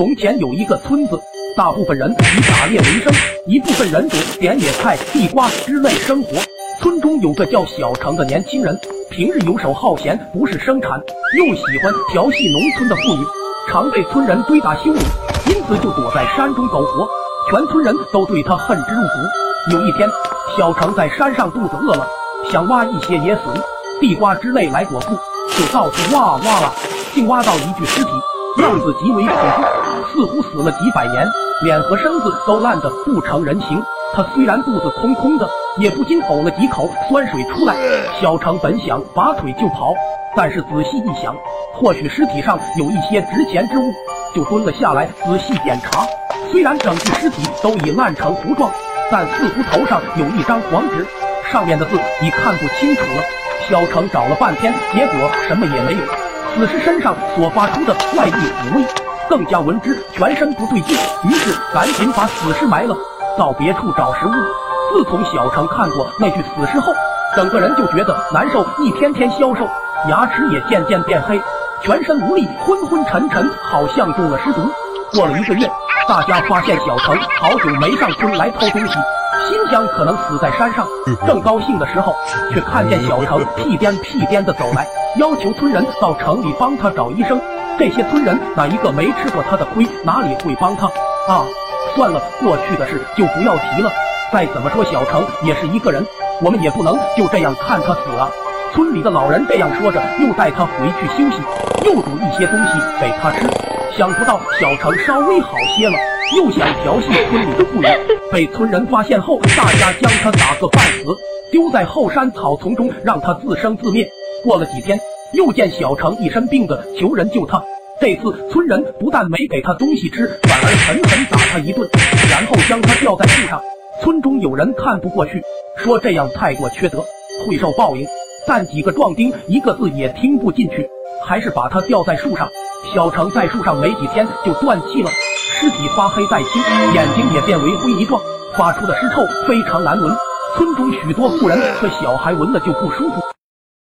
从前有一个村子，大部分人以打猎为生，一部分人种点野菜、地瓜之类生活。村中有个叫小程的年轻人，平日游手好闲，不是生产，又喜欢调戏农村的妇女，常被村人追打羞辱，因此就躲在山中苟活。全村人都对他恨之入骨。有一天，小程在山上肚子饿了，想挖一些野笋、地瓜之类来果腹，就到处挖啊挖了，竟挖到一具尸体，样子极为恐怖。似乎死了几百年，脸和身子都烂得不成人形。他虽然肚子空空的，也不禁呕了几口酸水出来。小程本想拔腿就跑，但是仔细一想，或许尸体上有一些值钱之物，就蹲了下来仔细检查。虽然整具尸体都已烂成糊状，但似乎头上有一张黄纸，上面的字已看不清楚了。小程找了半天，结果什么也没有。死尸身上所发出的怪异腐味。更加闻之全身不对劲，于是赶紧把死尸埋了，到别处找食物。自从小程看过那具死尸后，整个人就觉得难受，一天天消瘦，牙齿也渐渐变黑，全身无力，昏昏沉沉，好像中了尸毒。过了一个月，大家发现小程好久没上村来偷东西，心想可能死在山上。正高兴的时候，却看见小程屁颠屁颠的走来，要求村人到城里帮他找医生。这些村人哪一个没吃过他的亏？哪里会帮他啊？算了，过去的事就不要提了。再怎么说，小城也是一个人，我们也不能就这样看他死啊。村里的老人这样说着，又带他回去休息，又煮一些东西给他吃。想不到小城稍微好些了，又想调戏村里的妇女，被村人发现后，大家将他打个半死，丢在后山草丛中，让他自生自灭。过了几天。又见小程一身病的求人救他，这次村人不但没给他东西吃，反而狠狠打他一顿，然后将他吊在树上。村中有人看不过去，说这样太过缺德，会受报应。但几个壮丁一个字也听不进去，还是把他吊在树上。小程在树上没几天就断气了，尸体发黑带青，眼睛也变为灰泥状，发出的尸臭非常难闻。村中许多妇人和小孩闻了就不舒服。